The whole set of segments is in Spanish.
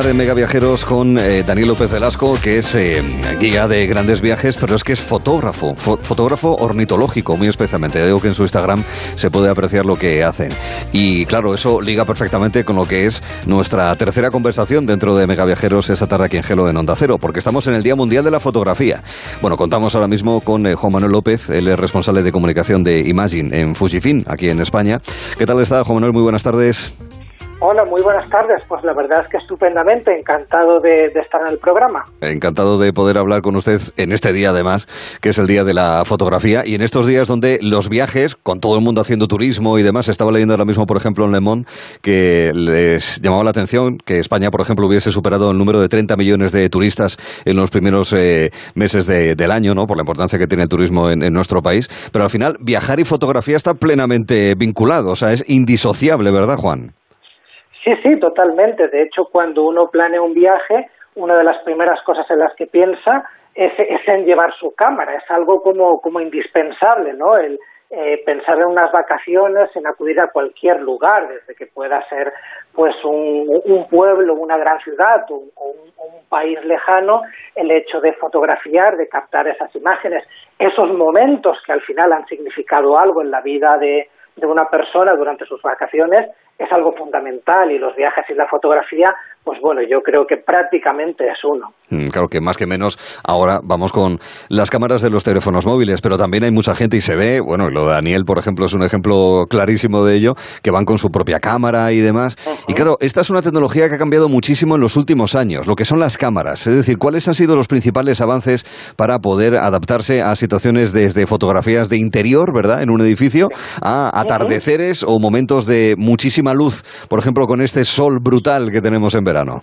hablar en Mega Viajeros con eh, Daniel López Velasco, que es eh, guía de grandes viajes, pero es que es fotógrafo, fotógrafo ornitológico, muy especialmente. Digo que en su Instagram se puede apreciar lo que hacen. Y claro, eso liga perfectamente con lo que es nuestra tercera conversación dentro de Mega Viajeros esta tarde aquí en Gelo en Onda Cero, porque estamos en el Día Mundial de la Fotografía. Bueno, contamos ahora mismo con eh, Juan Manuel López, él es responsable de comunicación de Imagine en Fujifilm, aquí en España. ¿Qué tal está, Juan Manuel? Muy buenas tardes. Hola, muy buenas tardes. Pues la verdad es que estupendamente, encantado de, estar en el programa. Encantado de poder hablar con usted en este día, además, que es el día de la fotografía, y en estos días donde los viajes, con todo el mundo haciendo turismo y demás, estaba leyendo ahora mismo, por ejemplo, en Le Monde, que les llamaba la atención que España, por ejemplo, hubiese superado el número de 30 millones de turistas en los primeros eh, meses del año, ¿no? Por la importancia que tiene el turismo en, nuestro país. Pero al final, viajar y fotografía está plenamente vinculado, o sea, es indisociable, ¿verdad, Juan? Sí, sí, totalmente. De hecho, cuando uno planea un viaje, una de las primeras cosas en las que piensa es, en llevar su cámara. Es algo como, como indispensable, ¿no? El eh, pensar en unas vacaciones, en acudir a cualquier lugar, desde que pueda ser pues un, pueblo, una gran ciudad o, un, país lejano, el hecho de fotografiar, de captar esas imágenes, esos momentos que al final han significado algo en la vida de, de una persona durante sus vacaciones es algo fundamental y los viajes y la fotografía, pues bueno, yo creo que prácticamente es uno. Mm, claro que más que menos ahora vamos con las cámaras de los teléfonos móviles, pero también hay mucha gente y se ve, bueno, lo de Daniel, por ejemplo, es un ejemplo clarísimo de ello, que van con su propia cámara y demás. Y claro, esta es una tecnología que ha cambiado muchísimo en los últimos años, lo que son las cámaras. Es decir, ¿cuáles han sido los principales avances para poder adaptarse a situaciones desde fotografías de interior, ¿verdad?, en un edificio, a atardeceres o momentos de muchísima luz, por ejemplo, con este sol brutal que tenemos en verano.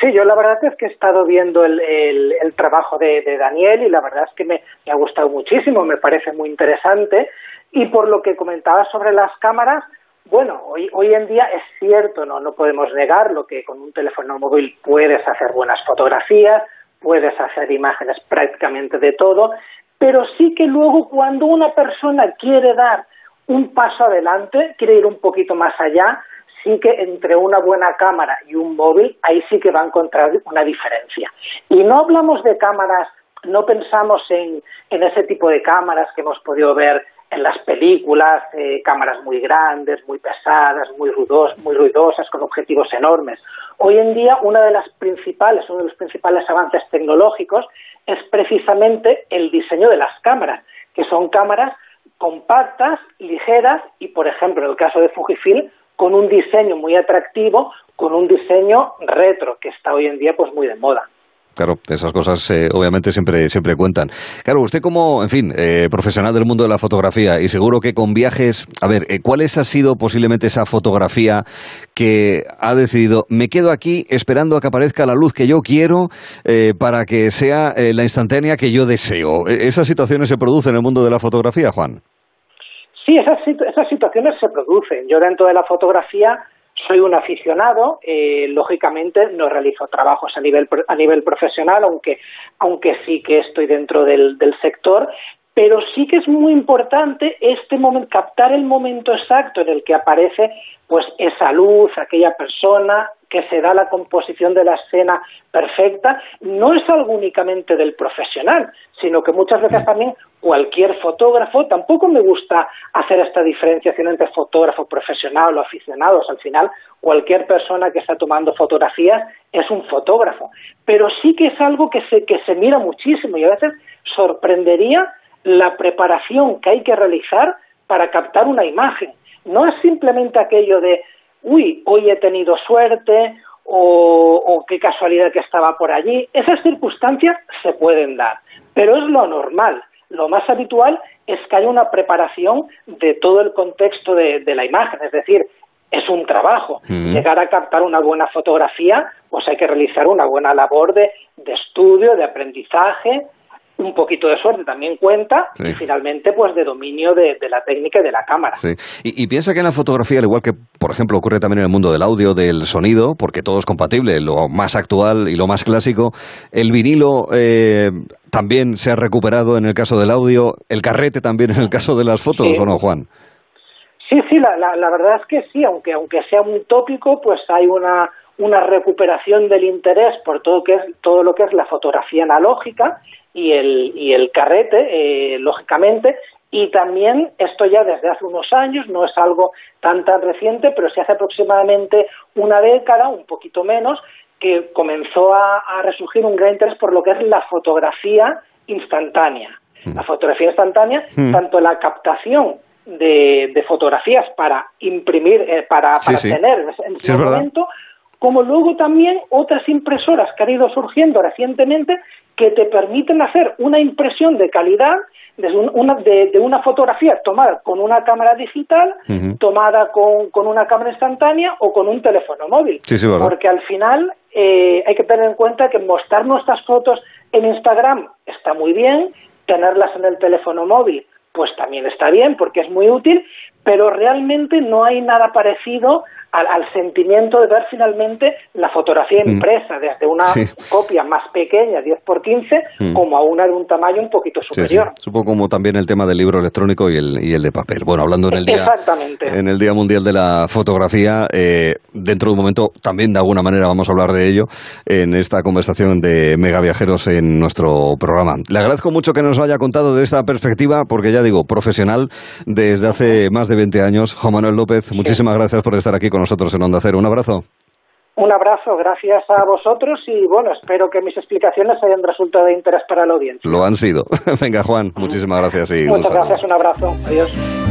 Sí, yo la verdad es que he estado viendo el, trabajo de, Daniel y la verdad es que me, ha gustado muchísimo, me parece muy interesante. Y por lo que comentaba sobre las cámaras, bueno, hoy, hoy en día es cierto, no, no podemos negarlo, que con un teléfono móvil puedes hacer buenas fotografías, puedes hacer imágenes prácticamente de todo, pero sí que luego cuando una persona quiere dar un paso adelante, quiere ir un poquito más allá, sí que entre una buena cámara y un móvil, ahí sí que va a encontrar una diferencia. Y no hablamos de cámaras, no pensamos en, en ese tipo de cámaras que hemos podido ver en las películas, eh, cámaras muy grandes, muy pesadas, muy, ruidos, muy ruidosas, con objetivos enormes. Hoy en día, una de las principales, uno de los principales avances tecnológicos es precisamente el diseño de las cámaras, que son cámaras compactas, ligeras y, por ejemplo, en el caso de Fujifilm, con un diseño muy atractivo, con un diseño retro, que está hoy en día pues muy de moda. Claro, esas cosas eh, obviamente siempre, siempre cuentan. Claro, usted como, en fin, eh, profesional del mundo de la fotografía y seguro que con viajes, a ver, eh, ¿cuál ha sido posiblemente esa fotografía que ha decidido, me quedo aquí esperando a que aparezca la luz que yo quiero para que sea la instantánea que yo deseo? E, ¿Esas situaciones se producen en el mundo de la fotografía, Juan? Sí, esas, esas situaciones se producen. Yo dentro de la fotografía soy un aficionado, eh, lógicamente no realizo trabajos a nivel, a nivel profesional, aunque, aunque sí que estoy dentro del, del sector, pero sí que es muy importante este momento, captar el momento exacto en el que aparece pues esa luz, aquella persona, que se da la composición de la escena perfecta, no es algo únicamente del profesional, sino que muchas veces también cualquier fotógrafo, tampoco me gusta hacer esta diferenciación entre fotógrafo profesional o aficionados, al final cualquier persona que está tomando fotografías es un fotógrafo, pero sí que es algo que se, que se mira muchísimo y a veces sorprendería la preparación que hay que realizar para captar una imagen. No es simplemente aquello de uy, hoy he tenido suerte o, qué casualidad que estaba por allí. Esas circunstancias se pueden dar, pero es lo normal. Lo más habitual es que haya una preparación de todo el contexto de, la imagen, es decir, es un trabajo. Llegar a captar una buena fotografía, pues hay que realizar una buena labor de estudio, de aprendizaje, un poquito de suerte también cuenta y finalmente pues de dominio de, la técnica y de la cámara. Y, piensa que en la fotografía, al igual que por ejemplo ocurre también en el mundo del audio, del sonido, porque todo es compatible, lo más actual y lo más clásico, el vinilo eh, también se ha recuperado en el caso del audio, el carrete también en el caso de las fotos, ¿o no, Juan? Sí, sí, la, la, verdad es que sí, aunque, aunque sea un tópico, pues hay una, una recuperación del interés por todo, que es, todo lo que es la fotografía analógica y el, y el carrete, eh, lógicamente, y también esto ya desde hace unos años, no es algo tan tan reciente, pero se hace aproximadamente una década, un poquito menos, que comenzó a, resurgir un gran interés por lo que es la fotografía instantánea. La mm. fotografía instantánea, mm. tanto la captación de, fotografías para imprimir, eh, para, tener en ese momento, como luego también otras impresoras que han ido surgiendo recientemente que te permiten hacer una impresión de calidad de una, de, una fotografía tomada con una cámara digital, tomada con, con, una cámara instantánea o con un teléfono móvil. Porque al final eh, hay que tener en cuenta que mostrar nuestras fotos en Instagram está muy bien, tenerlas en el teléfono móvil pues también está bien porque es muy útil, pero realmente no hay nada parecido al, sentimiento de ver finalmente la fotografía mm. impresa desde una copia más pequeña, 10 por 15, mm. como a una de un tamaño un poquito superior. Sí, Supongo como también el tema del libro electrónico y el, y el de papel. Bueno, hablando en el día, En el día Mundial de la Fotografía, eh, dentro de un momento también de alguna manera vamos a hablar de ello en esta conversación de Mega Viajeros en nuestro programa. Le agradezco mucho que nos haya contado de esta perspectiva, porque ya digo, profesional desde hace más de 20 años. Juan Manuel López, muchísimas gracias por estar aquí con nosotros en Onda Cero. Un abrazo. Un abrazo, gracias a vosotros y bueno, espero que mis explicaciones hayan resultado de interés para la audiencia. Lo han sido. Venga, Juan, muchísimas gracias y Muchas gracias, un abrazo. Adiós.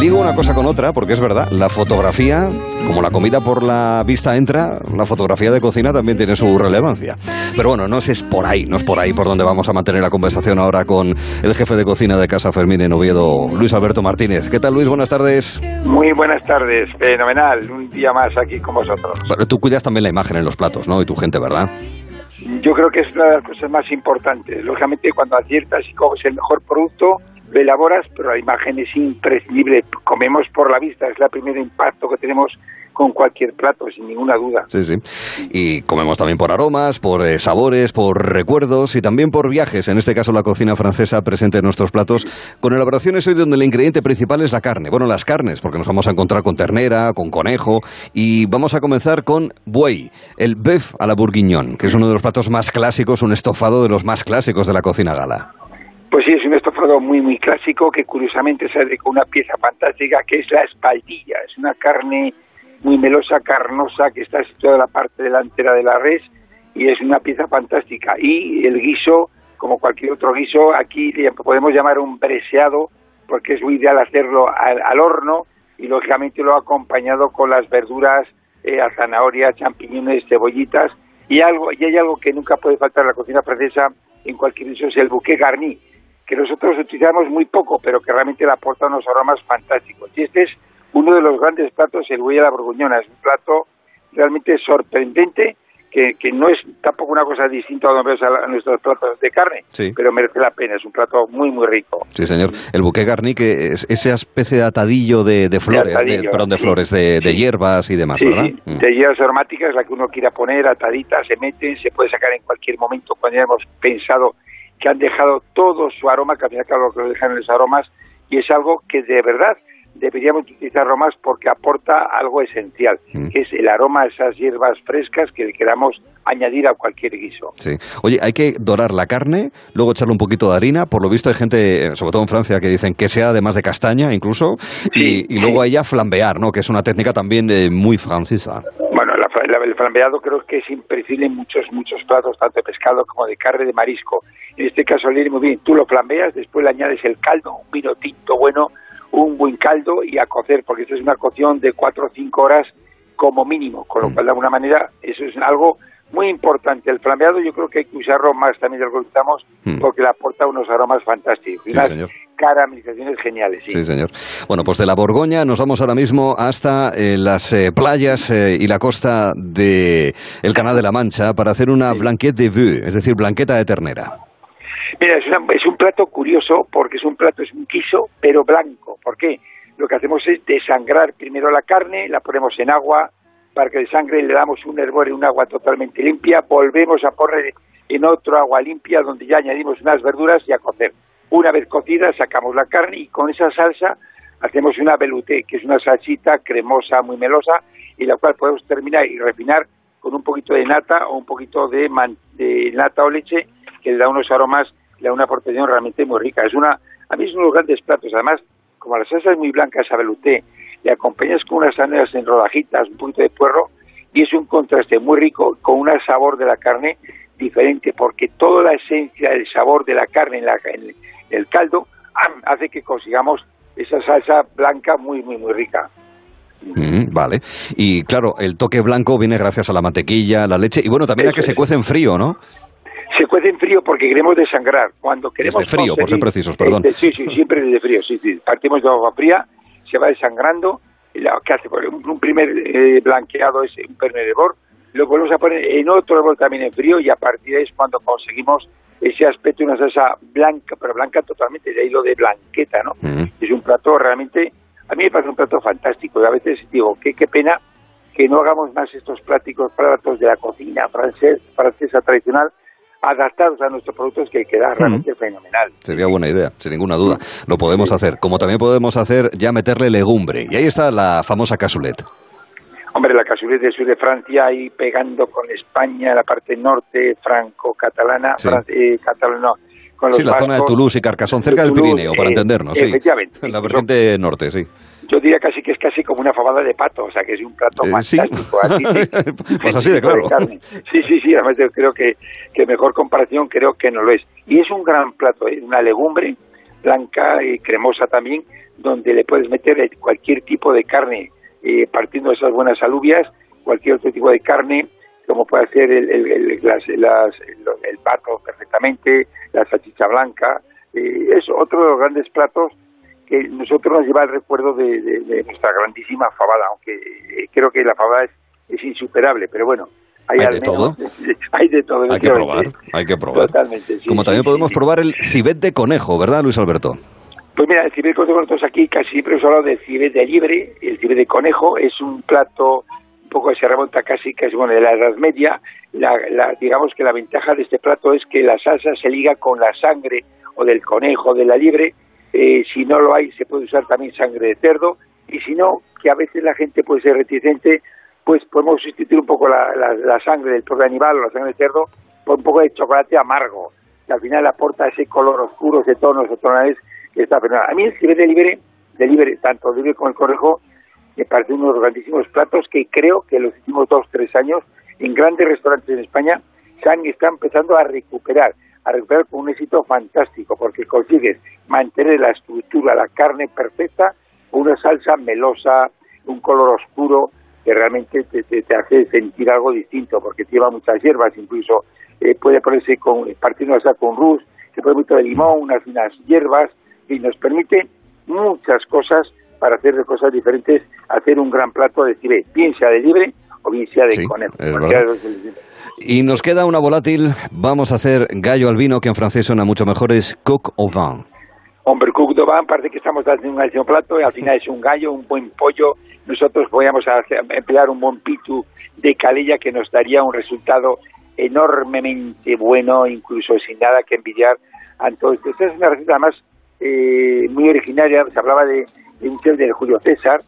Digo una cosa con otra, porque es verdad, la fotografía, como la comida por la vista entra, la fotografía de cocina también tiene su relevancia. Pero bueno, no es por ahí, no es por ahí por donde vamos a mantener la conversación ahora con el jefe de cocina de Casa Fermín en Oviedo, Luis Alberto Martínez. ¿Qué tal, Luis? Buenas tardes. Muy buenas tardes, fenomenal, un día más aquí con vosotros. Pero tú cuidas también la imagen en los platos, ¿no? Y tu gente, ¿verdad? Yo creo que es una de las cosas más importantes. Lógicamente, cuando aciertas y coges el mejor producto, lo elaboras, pero la imagen es imprescindible. Comemos por la vista, es el primer impacto que tenemos con cualquier plato, sin ninguna duda. Sí, sí. Y comemos también por aromas, por eh, sabores, por recuerdos y también por viajes. En este caso, la cocina francesa presente en nuestros platos con elaboraciones hoy donde el ingrediente principal es la carne. Bueno, las carnes, porque nos vamos a encontrar con ternera, con conejo y vamos a comenzar con buey, el bœuf a la bourguignon, que es uno de los platos más clásicos, un estofado de los más clásicos de la cocina gala. Pues sí, es un muy, muy clásico que curiosamente sale con una pieza fantástica que es la espaldilla. Es una carne muy melosa, carnosa, que está situada en la parte delantera de la res y es una pieza fantástica. Y el guiso, como cualquier otro guiso, aquí podemos llamar un breseado porque es muy ideal hacerlo al, horno y lógicamente lo ha acompañado con las verduras, eh, zanahoria, champiñones, cebollitas y algo y hay algo que nunca puede faltar en la cocina francesa en cualquier guiso es el bouquet garni que nosotros utilizamos muy poco, pero que realmente le aporta unos aromas fantásticos. Y este es uno de los grandes platos, el buey a la borgoñona. Es un plato realmente sorprendente, que, que no es tampoco una cosa distinta a, nuestros platos de carne, pero merece la pena. Es un plato muy, muy rico. Sí, señor. El bouquet garni, que es esa especie de atadillo de, flores, de, perdón, de flores, de, hierbas y demás, ¿verdad? Mm. de hierbas aromáticas, la que uno quiera poner, atadita, se mete, se puede sacar en cualquier momento cuando ya hemos pensado que han dejado todo su aroma, que al final claro que lo dejan los aromas, y es algo que de verdad deberíamos utilizarlo más porque aporta algo esencial, mm. que es el aroma de esas hierbas frescas que queramos añadir a cualquier guiso. Sí. Oye, hay que dorar la carne, luego echarle un poquito de harina. Por lo visto hay gente, sobre todo en Francia, que dicen que sea además de castaña incluso, y, luego a ella flambear, ¿no? Que es una técnica también eh, muy francesa. Bueno, el flambeado creo que es imprescindible en muchos, muchos platos, tanto de pescado como de carne, de marisco. En este caso, viene muy bien. Tú lo flambeas, después le añades el caldo, un vino tinto bueno, un buen caldo y a cocer, porque esto es una cocción de cuatro o cinco horas como mínimo, con lo mm. cual de alguna manera eso es algo muy importante. El flambeado yo creo que hay que usarlo más también de lo que usamos mm. porque le aporta unos aromas fantásticos. Sí, unas caramelizaciones geniales. Sí. señor. Bueno, pues de la Borgoña nos vamos ahora mismo hasta eh, las eh, playas eh, y la costa del el Canal de la Mancha para hacer una blanquette de vue, es decir, blanqueta de ternera. Mira, es, un plato curioso porque es un plato, es un quiso, pero blanco. ¿Por qué? Lo que hacemos es desangrar primero la carne, la ponemos en agua para que de sangre le damos un hervor en un agua totalmente limpia, volvemos a poner en otro agua limpia donde ya añadimos unas verduras y a cocer. Una vez cocida sacamos la carne y con esa salsa hacemos una velouté, que es una salsita cremosa, muy melosa, y la cual podemos terminar y refinar con un poquito de nata o un poquito de, de nata o leche que le da unos aromas, le da una protección realmente muy rica. Es una, a mí es uno de los grandes platos. Además, como la salsa es muy blanca, sabe veluté, le acompañas con unas zanahorias en rodajitas, un poquito de puerro, y es un contraste muy rico con un sabor de la carne diferente, porque toda la esencia del sabor de la carne en, la, en el caldo hace que consigamos esa salsa blanca muy, muy, muy rica. Mm, vale. Y claro, el toque blanco viene gracias a la mantequilla, la leche y bueno, también a que se cuece en frío, ¿no? Se cuece en frío porque queremos desangrar. Cuando queremos desde frío, por ser precisos, perdón. sí, sí, siempre desde frío, sí, sí. Partimos de agua fría, se va desangrando, la, que hace un, primer eh, blanqueado es un pernedebor, lo volvemos a poner en otro árbol también en frío y a partir de ahí es cuando conseguimos ese aspecto una salsa blanca, pero blanca totalmente, de ahí lo de blanqueta, ¿no? Mm. Es un plato realmente a mí me parece un plato fantástico y a veces digo, qué, qué pena que no hagamos más estos pláticos platos de la cocina francés, francesa tradicional adaptados a nuestros productos que queda realmente fenomenal. Sería buena idea, sin ninguna duda. Lo podemos hacer. Como también podemos hacer ya meterle legumbre. Y ahí está la famosa cassoulet. Hombre, la cassoulet de sur de Francia, ahí pegando con España, la parte norte franco-catalana, eh, catalana, sí, la zona de Toulouse y Carcassonne, cerca del Pirineo, para eh, entendernos. Sí. Efectivamente. En la vertiente norte, sí. Yo diría casi que es casi como una fabada de pato, o sea, que es un plato eh, fantástico. pues así de claro. sí, sí, sí, además yo creo que, que mejor comparación creo que no lo es. Y es un gran plato, ¿eh? una legumbre blanca y cremosa también, donde le puedes meter cualquier tipo de carne, eh, partiendo de esas buenas alubias, cualquier otro tipo de carne, como puede ser el, el, el, el pato perfectamente, la salchicha blanca. Eh, es otro de los grandes platos que nosotros nos lleva el recuerdo de, nuestra grandísima fabada, aunque eh, creo que la fabada es, insuperable, pero bueno. Hay, de todo. hay de todo. Hay que probar, hay que probar. Totalmente, Como también podemos probar el cibet de conejo, ¿verdad, Luis Alberto? Pues mira, el cibet de conejo, nosotros aquí casi siempre hemos hablado del cibet de libre, el cibet de conejo es un plato un poco se remonta casi, casi bueno, de la Edad Media, la, digamos que la ventaja de este plato es que la salsa se liga con la sangre o del conejo, de la liebre. Eh, si no lo hay, se puede usar también sangre de cerdo. Y si no, que a veces la gente puede ser reticente, pues podemos sustituir un poco la, la, sangre del propio animal o la sangre de cerdo por un poco de chocolate amargo, que al final aporta ese color oscuro, ese tono, ese tonales que está A mí el ciber de libre, de libre, tanto libre como el conejo, me parece uno de los grandísimos platos que creo que en los últimos dos, tres años en grandes restaurantes en España se está empezando a recuperar, a recuperar con un éxito fantástico, porque consigues mantener la estructura, la carne perfecta, una salsa melosa, un color oscuro, que realmente te, hace sentir algo distinto, porque lleva muchas hierbas, incluso eh, puede ponerse con, partiendo con rus, se puede mucho de limón, unas finas hierbas, y nos permite muchas cosas para hacer cosas diferentes, hacer un gran plato de cibé, bien sea de libre sea de conejo. Y nos queda una volátil, vamos a hacer gallo al vino, que en francés suena mucho mejor, es coq au vin. Hombre, coq au vin, parece que estamos haciendo un gallo plato y al final es un gallo, un buen pollo. Nosotros podríamos emplear un buen pitu de calella que nos daría un resultado enormemente bueno, incluso sin nada que envidiar. Entonces, esta es una receta más eh, muy originaria, se hablaba de, de un chef de Julio César,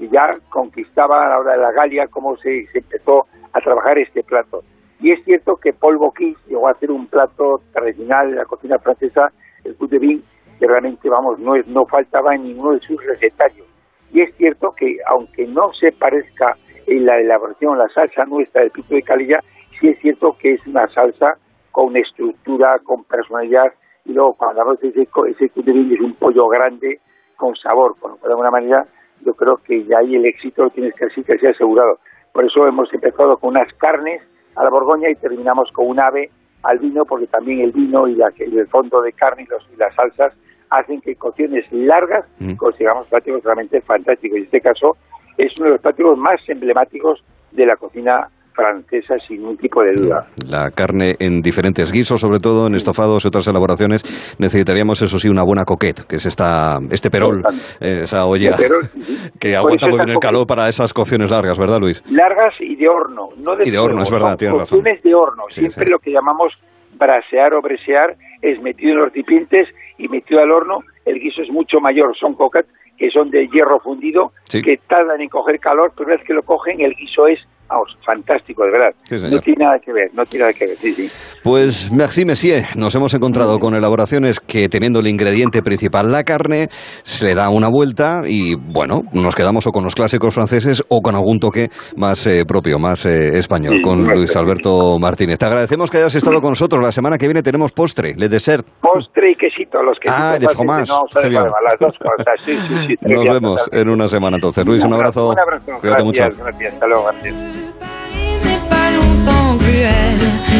y ya conquistaba a la hora de la Galia cómo se, empezó a trabajar este plato. Y es cierto que Paul Bocuse llegó a hacer un plato tradicional de la cocina francesa, el coup de vin, que realmente, vamos, no, es, no faltaba en ninguno de sus recetarios. Y es cierto que, aunque no se parezca en la elaboración, la salsa nuestra del pico de calilla, sí es cierto que es una salsa con estructura, con personalidad, y luego cuando hablamos de ese, ese coup de vin es un pollo grande, con sabor, por de alguna manera yo creo que ya ahí el éxito lo tienes casi que asegurado. Por eso hemos empezado con unas carnes a la Borgoña y terminamos con un ave al vino, porque también el vino y, la, el fondo de carne y, los, y las salsas hacen que cocciones largas mm. consigamos platos realmente fantásticos. Y en este caso es uno de los platos más emblemáticos de la cocina francesa sin ningún tipo de duda. La carne en diferentes guisos, sobre todo en estofados y otras elaboraciones, necesitaríamos eso sí una buena coquette, que es esta, este perol, esa olla que aguanta muy bien el calor para esas cocciones largas, ¿verdad Luis? Largas y de horno, no de Y de horno, es verdad, tienes razón. de horno, siempre lo que llamamos brasear o bresear es metido en los recipientes y metido al horno, el guiso es mucho mayor, son coquettes que son de hierro fundido, que tardan en coger calor, pero una vez que lo cogen, el guiso es Vamos, fantástico, de verdad. no tiene nada que ver, no tiene nada que ver, sí, sí. Pues merci, monsieur. Nos hemos encontrado con elaboraciones que teniendo el ingrediente principal, la carne, se le da una vuelta y, bueno, nos quedamos o con los clásicos franceses o con algún toque más eh, propio, más eh, español, con Luis Alberto Martínez. Te agradecemos que hayas estado con nosotros. La semana que viene tenemos postre, le dessert. Postre y quesito, los quesitos. Ah, de fromage. No, las dos cosas, sí, sí. Nos vemos en una semana entonces. Luis, un abrazo. Un abrazo. Cuídate gracias, mucho. Gracias, hasta luego, gracias.